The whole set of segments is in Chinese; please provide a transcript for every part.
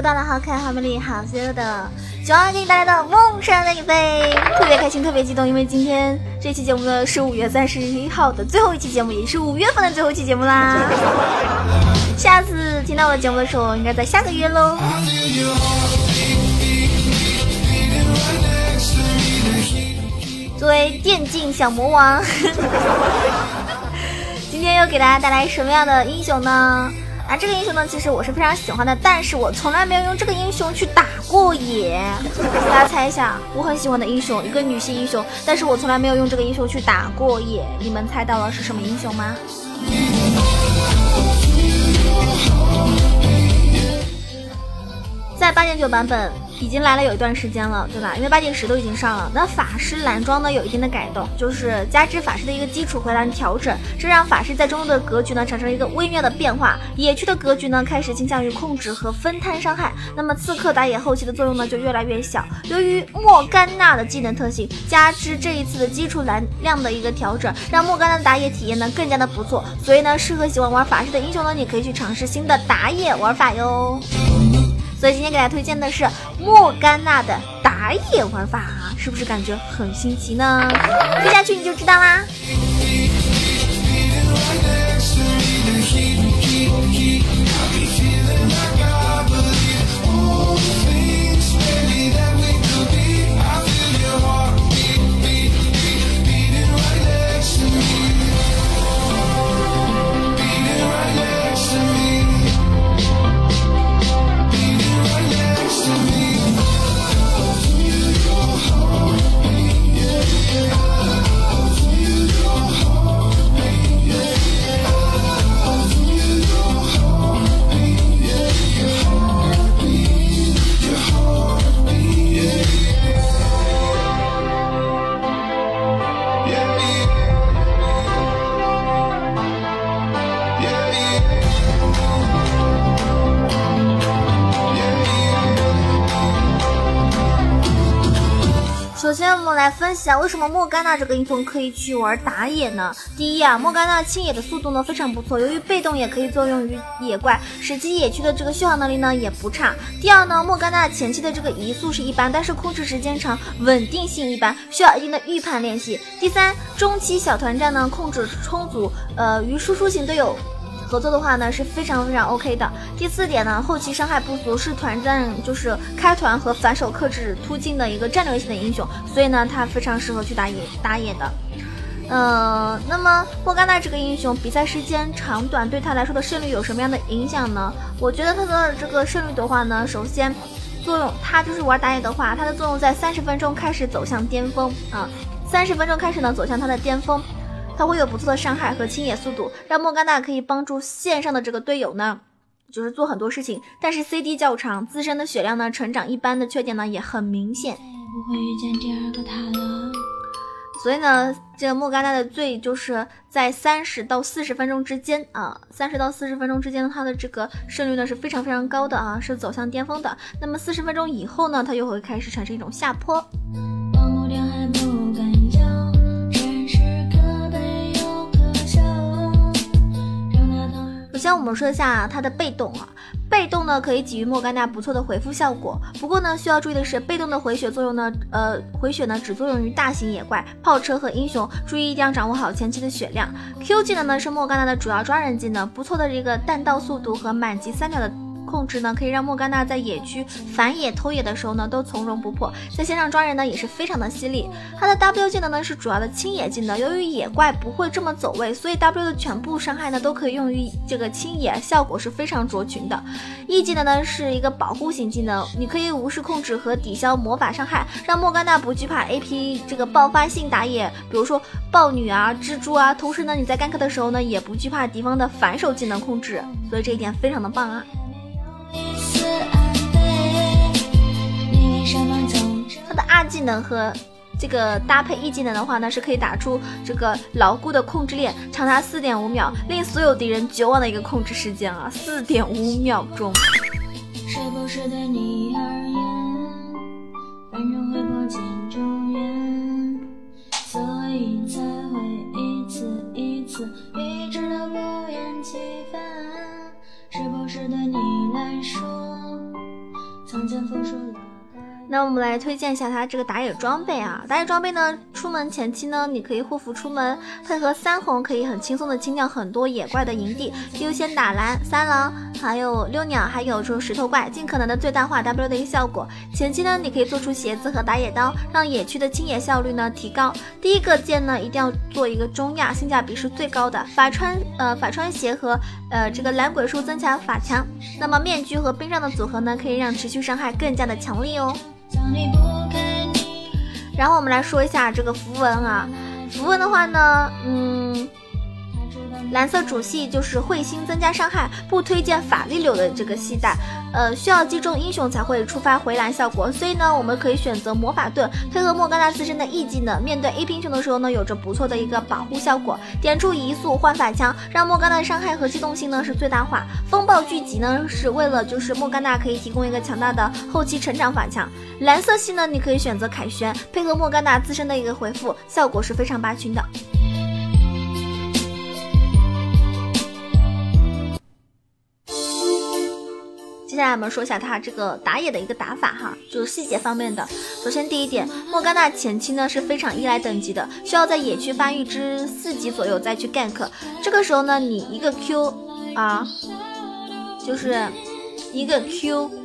又到了好可爱、好美丽、好邪恶的九儿给你带来的梦山的一飞，特别开心，特别激动，因为今天这期节目呢是五月三十一号的最后一期节目，也是五月份的最后一期节目啦。下次听到我的节目的时候，应该在下个月喽。作为电竞小魔王，今天又给大家带来什么样的英雄呢？啊，这个英雄呢，其实我是非常喜欢的，但是我从来没有用这个英雄去打过野。大家猜一下，我很喜欢的英雄，一个女性英雄，但是我从来没有用这个英雄去打过野。你们猜到了是什么英雄吗？在八点九版本已经来了有一段时间了，对吧？因为八点十都已经上了。那法师蓝装呢有一定的改动，就是加之法师的一个基础回蓝调整，这让法师在中路的格局呢产生了一个微妙的变化。野区的格局呢开始倾向于控制和分摊伤害，那么刺客打野后期的作用呢就越来越小。由于莫甘娜的技能特性，加之这一次的基础蓝量的一个调整，让莫甘娜的打野体验呢更加的不错。所以呢，适合喜欢玩法师的英雄呢，你可以去尝试新的打野玩法哟。所以今天给大家推荐的是莫甘娜的打野玩法，是不是感觉很新奇呢？接下去你就知道啦。为什么莫甘娜这个英雄可以去玩打野呢？第一啊，莫甘娜清野的速度呢非常不错，由于被动也可以作用于野怪，使其野区的这个续航能力呢也不差。第二呢，莫甘娜前期的这个移速是一般，但是控制时间长，稳定性一般，需要一定的预判练习。第三，中期小团战呢控制充足，呃，与输出型队友。合作的话呢是非常非常 OK 的。第四点呢，后期伤害不足是团战就是开团和反手克制突进的一个战略性的英雄，所以呢它非常适合去打野打野的。呃，那么莫甘娜这个英雄比赛时间长短对他来说的胜率有什么样的影响呢？我觉得他的这个胜率的话呢，首先作用，他就是玩打野的话，他的作用在三十分钟开始走向巅峰啊，三十分钟开始呢走向它的巅峰。它会有不错的伤害和清野速度，让莫甘娜可以帮助线上的这个队友呢，就是做很多事情。但是 CD 较长，自身的血量呢成长一般的缺点呢也很明显。不会遇见第二个他了。所以呢，这个莫甘娜的最就是在三十到四十分钟之间啊，三十到四十分钟之间，它的这个胜率呢是非常非常高的啊，是走向巅峰的。那么四十分钟以后呢，它又会开始产生一种下坡。先我们说一下它的被动啊，被动呢可以给予莫甘娜不错的回复效果。不过呢，需要注意的是，被动的回血作用呢，呃，回血呢只作用于大型野怪、炮车和英雄，注意一定要掌握好前期的血量。Q 技能呢是莫甘娜的主要抓人技能，不错的这个弹道速度和满级三秒的。控制呢，可以让莫甘娜在野区反野偷野的时候呢，都从容不迫。在线上抓人呢，也是非常的犀利。它的 W 技能呢是主要的清野技能，由于野怪不会这么走位，所以 W 的全部伤害呢都可以用于这个清野，效果是非常卓群的。E 技能呢是一个保护型技能，你可以无视控制和抵消魔法伤害，让莫甘娜不惧怕 AP 这个爆发性打野，比如说豹女啊、蜘蛛啊。同时呢，你在干 k 的时候呢，也不惧怕敌方的反手技能控制，所以这一点非常的棒啊。他的二技能和这个搭配一技能的话呢，是可以打出这个牢固的控制链，长达四点五秒，令所有敌人绝望的一个控制时间啊，四点五秒钟。是不是对你而言，反正会破，所以才会一次一次。说，曾经风霜冷。那我们来推荐一下它这个打野装备啊。打野装备呢，出门前期呢，你可以护符出门，配合三红可以很轻松的清掉很多野怪的营地，优先打蓝、三狼，还有溜鸟，还有就是石头怪，尽可能的最大化 W 的一个效果。前期呢，你可以做出鞋子和打野刀，让野区的清野效率呢提高。第一个键呢，一定要做一个中亚，性价比是最高的。法穿呃法穿鞋和呃这个蓝鬼术增强法强，那么面具和冰杖的组合呢，可以让持续伤害更加的强力哦。然后我们来说一下这个符文啊，符文的话呢，嗯，蓝色主系就是彗星增加伤害，不推荐法力流的这个系带，呃，需要击中英雄才会触发回蓝效果，所以呢，我们可以选择魔法盾，配合莫甘娜自身的 E 技能，面对 A 英雄的时候呢，有着不错的一个保护效果。点出移速换法枪，让莫甘娜的伤害和机动性呢是最大化。风暴聚集呢是为了就是莫甘娜可以提供一个强大的后期成长法强。蓝色系呢，你可以选择凯旋，配合莫甘娜自身的一个回复，效果是非常拔群的。接下来我们说一下他这个打野的一个打法哈，就是细节方面的。首先第一点，莫甘娜前期呢是非常依赖等级的，需要在野区发育至四级左右再去 gank。这个时候呢，你一个 Q 啊，就是一个 Q。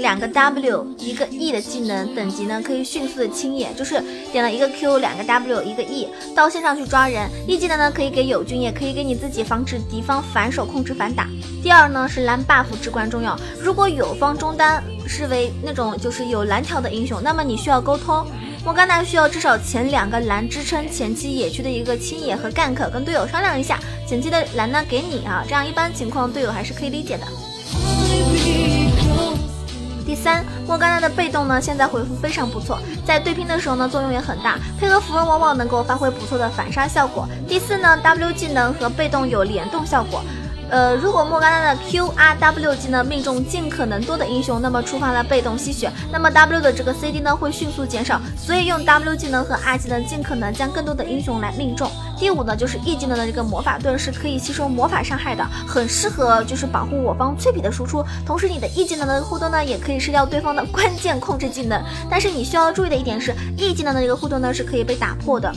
两个 W 一个 E 的技能等级呢，可以迅速的清野，就是点了一个 Q 两个 W 一个 E 到线上去抓人。E 技能呢可以给友军，也可以给你自己，防止敌方反手控制反打。第二呢是蓝 buff 至关重要，如果友方中单是为那种就是有蓝条的英雄，那么你需要沟通。莫甘娜需要至少前两个蓝支撑前期野区的一个清野和 gank，跟队友商量一下，前期的蓝呢给你啊，这样一般情况队友还是可以理解的。第三，莫甘娜的被动呢，现在回复非常不错，在对拼的时候呢，作用也很大，配合符文往往能够发挥不错的反杀效果。第四呢，W 技能和被动有联动效果。呃，如果莫甘娜的 Q R W 技能命中尽可能多的英雄，那么触发了被动吸血，那么 W 的这个 C D 呢会迅速减少，所以用 W 技能和 R 技能尽可能将更多的英雄来命中。第五呢，就是 E 技能的这个魔法盾是可以吸收魔法伤害的，很适合就是保护我方脆皮的输出。同时，你的 E 技能的护盾呢，也可以吃掉对方的关键控制技能。但是你需要注意的一点是，E 技能的这个护盾呢是可以被打破的。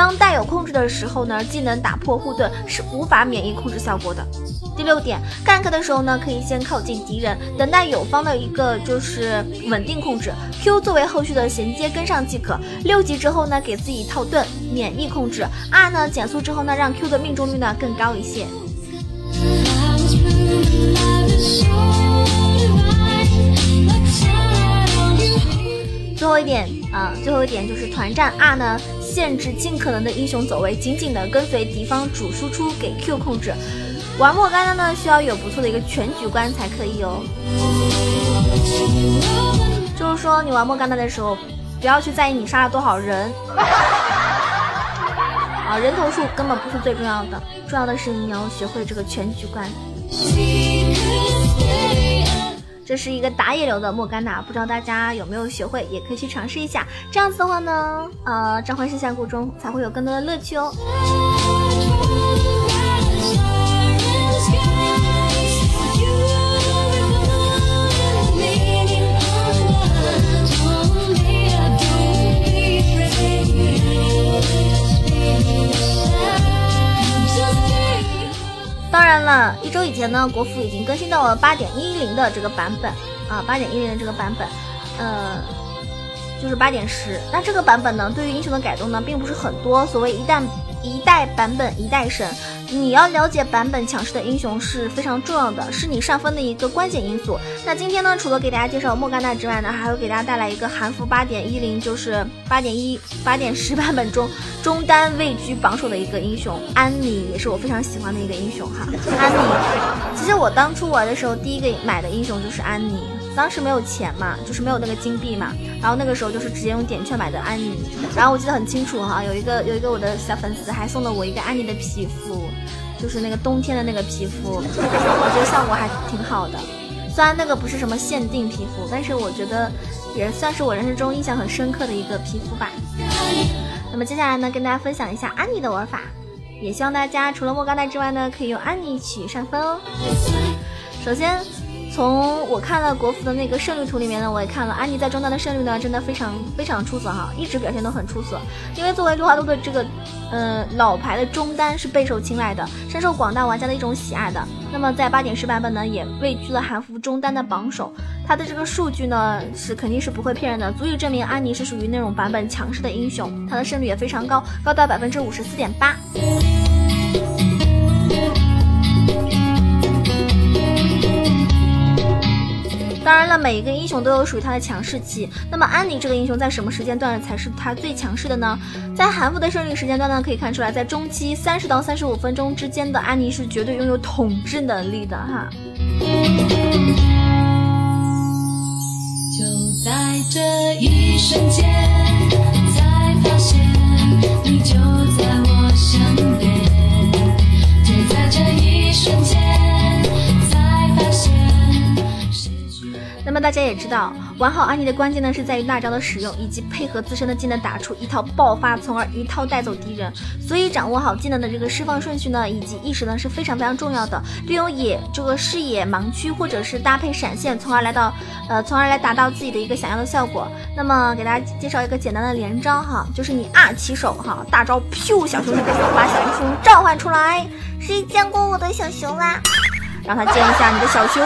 当带有控制的时候呢，技能打破护盾是无法免疫控制效果的。第六点，gank 的时候呢，可以先靠近敌人，等待友方的一个就是稳定控制，Q 作为后续的衔接跟上即可。六级之后呢，给自己套盾，免疫控制，R 呢减速之后呢，让 Q 的命中率呢更高一些。最后一点啊、最后一点就是团战 R 呢，限制尽可能的英雄走位，紧紧的跟随敌方主输出给 Q 控制。玩莫甘娜呢，需要有不错的一个全局观才可以哦。就是说，你玩莫甘娜的时候，不要去在意你杀了多少人，啊，人头数根本不是最重要的，重要的是你要学会这个全局观。这是一个打野流的莫甘娜，不知道大家有没有学会，也可以去尝试一下。这样子的话呢，呃，召唤师峡谷中才会有更多的乐趣哦。当然了，一周以前呢，国服已经更新到了八点一零的这个版本啊，八点一零的这个版本，呃，就是八点十。那这个版本呢，对于英雄的改动呢，并不是很多。所谓一旦一代版本一代神，你要了解版本强势的英雄是非常重要的，是你上分的一个关键因素。那今天呢，除了给大家介绍莫甘娜之外呢，还会给大家带来一个韩服八点一零，就是八点一八点十版本中中单位居榜首的一个英雄安妮，也是我非常喜欢的一个英雄哈。安妮，其实我当初玩的时候，第一个买的英雄就是安妮，当时没有钱嘛，就是没有那个金币嘛，然后那个时候就是直接用点券买的安妮，然后我记得很清楚哈，有一个有一个我的小粉丝还送了我一个安妮的皮肤，就是那个冬天的那个皮肤，我觉得效果还挺好的。虽然那个不是什么限定皮肤，但是我觉得也算是我人生中印象很深刻的一个皮肤吧。那么接下来呢，跟大家分享一下安妮的玩法，也希望大家除了莫甘娜之外呢，可以用安妮一起上分哦。首先，从我看了国服的那个胜率图里面呢，我也看了安妮在中单的胜率呢，真的非常非常出色哈，一直表现都很出色。因为作为六花都的这个，呃老牌的中单是备受青睐的，深受广大玩家的一种喜爱的。那么在八点十版本呢，也位居了韩服中单的榜首。它的这个数据呢，是肯定是不会骗人的，足以证明安妮是属于那种版本强势的英雄。它的胜率也非常高，高达百分之五十四点八。了，每一个英雄都有属于他的强势期。那么安妮这个英雄在什么时间段才是他最强势的呢？在韩服的胜利时间段呢，可以看出来，在中期三十到三十五分钟之间的安妮是绝对拥有统治能力的哈。就在这一瞬间，才发现你就在我身边。就在这一瞬间，那么大家也知道，玩好安妮的关键呢是在于大招的使用，以及配合自身的技能打出一套爆发，从而一套带走敌人。所以掌握好技能的这个释放顺序呢，以及意识呢是非常非常重要的。利用野这个视野盲区，或者是搭配闪现，从而来到呃，从而来达到自己的一个想要的效果。那么给大家介绍一个简单的连招哈，就是你二起手哈，大招噗，小熊把小熊召唤出来。谁见过我的小熊啦？让他见一下你的小熊。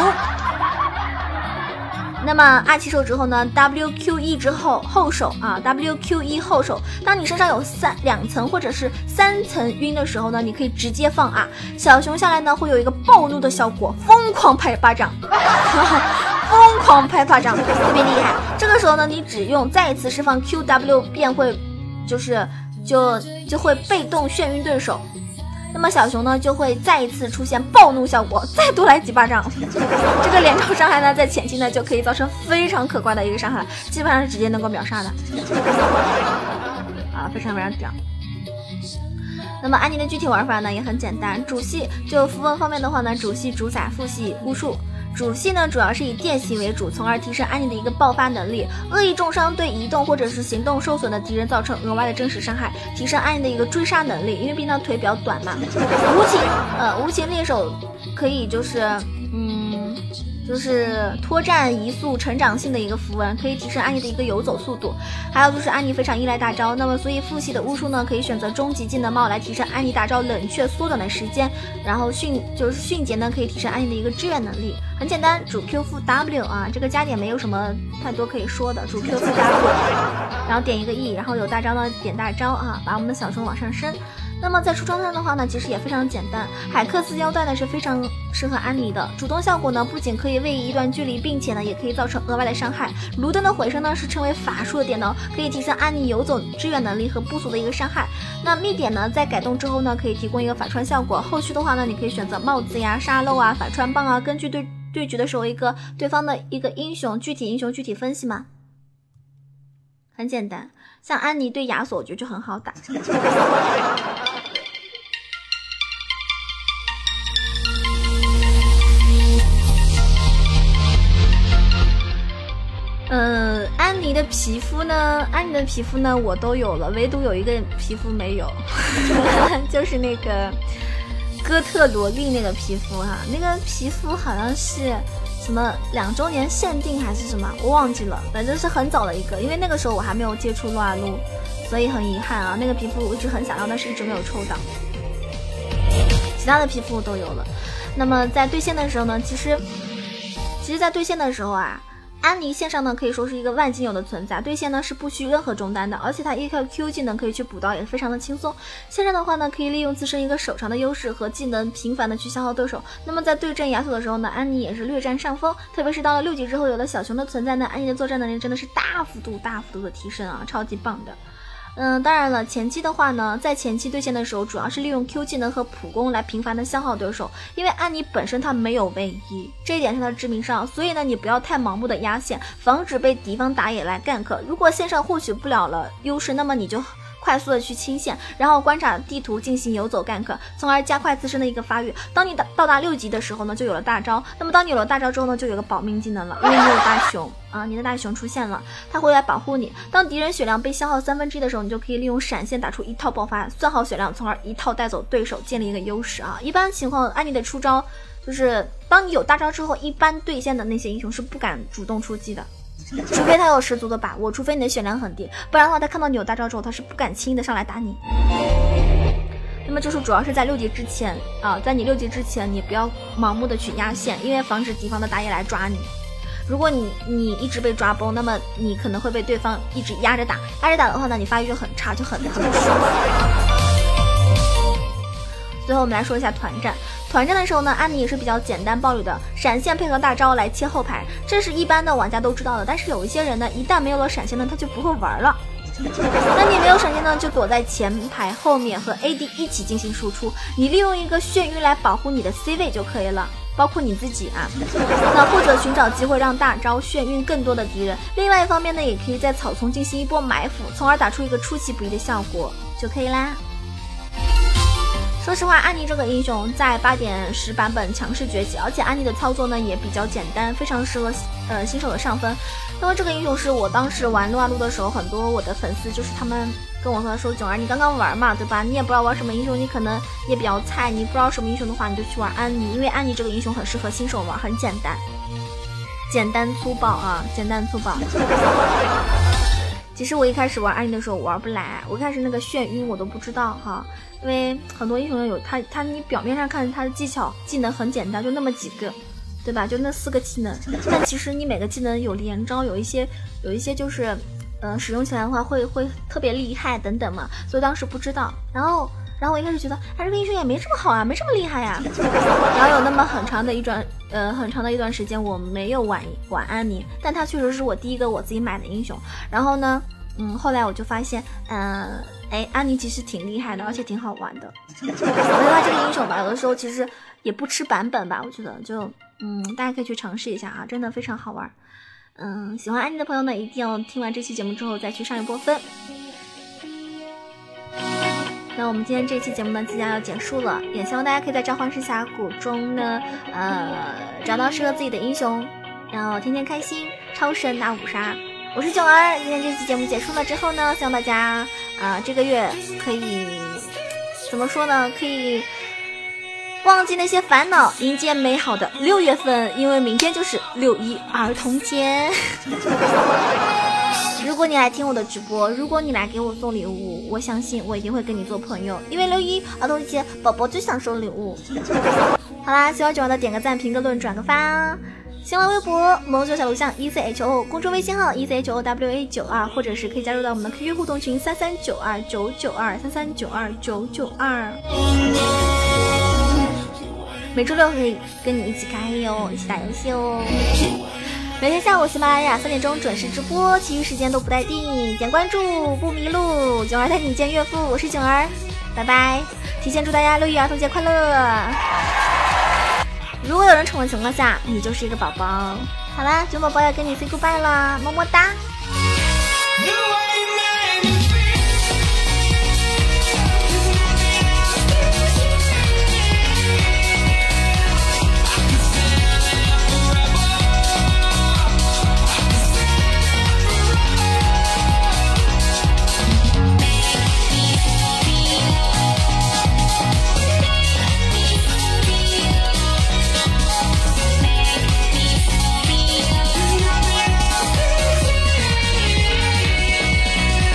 那么二起手之后呢？WQE 之后后手啊，WQE 后手，当你身上有三两层或者是三层晕的时候呢，你可以直接放啊小熊下来呢会有一个暴怒的效果，疯狂拍巴掌，疯狂拍巴掌，特别厉害。这个时候呢，你只用再一次释放 QW 便会，就是就就会被动眩晕对手。那么小熊呢就会再一次出现暴怒效果，再多来几巴掌。这个连招伤害呢，在前期呢就可以造成非常可观的一个伤害，基本上是直接能够秒杀的。啊，非常非常屌。那么安妮的具体玩法呢也很简单，主系就符文方面的话呢，主系主宰，副系巫术。主系呢主要是以电系为主，从而提升安妮的一个爆发能力。恶意重伤对移动或者是行动受损的敌人造成额外的真实伤害，提升安妮的一个追杀能力。因为毕竟腿比较短嘛。无情呃无情猎手可以就是就是拖战移速成长性的一个符文，可以提升安妮的一个游走速度。还有就是安妮非常依赖大招，那么所以副系的巫术呢可以选择终极技能帽来提升安妮大招冷却缩短的时间，然后迅就是迅捷呢可以提升安妮的一个支援能力。很简单，主 Q 负 W 啊，这个加点没有什么太多可以说的，主 Q 负 W，然后点一个 E，然后有大招呢点大招啊，把我们的小熊往上升。那么在出装上的话呢，其实也非常简单。海克斯腰带呢是非常适合安妮的，主动效果呢不仅可以位移一段距离，并且呢也可以造成额外的伤害。卢登的回声呢是称为法术的点呢，可以提升安妮游走支援能力和不俗的一个伤害。那密点呢在改动之后呢，可以提供一个反穿效果。后续的话呢，你可以选择帽子呀、沙漏啊、反穿棒啊，根据对对局的时候一个对方的一个英雄具体英雄具体分析嘛。很简单，像安妮对亚索，我觉得就很好打。妮的皮肤呢？安妮的皮肤呢，我都有了，唯独有一个皮肤没有，就是那个哥特萝莉那个皮肤哈，那个皮肤好像是什么两周年限定还是什么，我忘记了，反正是很早的一个，因为那个时候我还没有接触撸啊撸，所以很遗憾啊，那个皮肤我一直很想要，但是一直没有抽到。其他的皮肤我都有了。那么在对线的时候呢，其实，其实，在对线的时候啊。安妮线上呢可以说是一个万金油的存在，对线呢是不需任何中单的，而且它依靠 Q 技能可以去补刀，也非常的轻松。线上的话呢，可以利用自身一个手长的优势和技能频繁的去消耗对手。那么在对阵亚索的时候呢，安妮也是略占上风，特别是到了六级之后，有了小熊的存在呢，安妮的作战能力真的是大幅度大幅度的提升啊，超级棒的。嗯，当然了，前期的话呢，在前期对线的时候，主要是利用 Q 技能和普攻来频繁的消耗对手，因为安妮本身她没有位移，这一点是她的致命伤，所以呢，你不要太盲目的压线，防止被敌方打野来 gank。如果线上获取不了了优势，那么你就。快速的去清线，然后观察地图进行游走 gank，从而加快自身的一个发育。当你到到达六级的时候呢，就有了大招。那么当你有了大招之后呢，就有个保命技能了，因为你有大熊啊，你的大熊出现了，它会来保护你。当敌人血量被消耗三分之一的时候，你就可以利用闪现打出一套爆发，算好血量，从而一套带走对手，建立一个优势啊。一般情况，安妮的出招就是当你有大招之后，一般对线的那些英雄是不敢主动出击的。除非他有十足的把握，除非你的血量很低，不然的话，他看到你有大招之后，他是不敢轻易的上来打你。那么就是主要是在六级之前啊，在你六级之前，你不要盲目的去压线，因为防止敌方的打野来抓你。如果你你一直被抓崩，那么你可能会被对方一直压着打，压着打的话呢，你发育就很差，就很很不爽。最后我们来说一下团战。团战的时候呢，安妮也是比较简单暴力的，闪现配合大招来切后排，这是一般的玩家都知道的。但是有一些人呢，一旦没有了闪现呢，他就不会玩了。那你没有闪现呢，就躲在前排后面和 AD 一起进行输出，你利用一个眩晕来保护你的 C 位就可以了。包括你自己啊，那或者寻找机会让大招眩晕更多的敌人。另外一方面呢，也可以在草丛进行一波埋伏，从而打出一个出其不意的效果就可以啦。说实话，安妮这个英雄在八点十版本强势崛起，而且安妮的操作呢也比较简单，非常适合呃新手的上分。因为这个英雄是我当时玩撸啊撸的时候，很多我的粉丝就是他们跟我说说囧儿你刚刚玩嘛，对吧？你也不知道玩什么英雄，你可能也比较菜，你不知道什么英雄的话，你就去玩安妮，因为安妮这个英雄很适合新手玩，很简单，简单粗暴啊，简单粗暴。其实我一开始玩安妮的时候，玩不来，我一开始那个眩晕我都不知道哈，因为很多英雄有他他你表面上看他的技巧技能很简单，就那么几个，对吧？就那四个技能，但其实你每个技能有连招，有一些有一些就是，呃，使用起来的话会会特别厉害等等嘛，所以当时不知道，然后。然后我一开始觉得，哎，这个英雄也没这么好啊，没这么厉害呀。然后有那么很长的一段，呃，很长的一段时间我没有玩玩安妮，但他确实是我第一个我自己买的英雄。然后呢，嗯，后来我就发现，嗯、哎，安妮其实挺厉害的，而且挺好玩的。我觉得他这个英雄吧，有的时候其实也不吃版本吧，我觉得就，嗯，大家可以去尝试一下啊，真的非常好玩。嗯，喜欢安妮的朋友呢，一定要听完这期节目之后再去上一波分。那我们今天这期节目呢，即将要结束了，也希望大家可以在召唤师峡谷中呢，呃，找到适合自己的英雄，然后天天开心，超神打五杀。我是囧儿，今天这期节目结束了之后呢，希望大家啊、这个月可以怎么说呢？可以忘记那些烦恼，迎接美好的六月份，因为明天就是六一儿童节。如果你来听我的直播，如果你来给我送礼物，我相信我一定会跟你做朋友，因为六一儿童节，宝宝就想收礼物。好啦，喜欢九儿的点个赞、评个论、转个发。新浪微博萌九小录像 E C H O，公众微信号 E C H O W A 九二，或者是可以加入到我们的 QQ 互动群三三九二九九二三三九二九九二。每周六可以跟你一起开黑哟，一起打游戏哦。每天下午喜马拉雅三点钟准时直播，其余时间都不待定，点关注不迷路。囧儿带你见岳父，我是囧儿，拜拜！提前祝大家六一儿童节快乐！如果有人宠的情况下，你就是一个宝宝。好啦，囧宝宝要跟你 say goodbye 了，么么哒。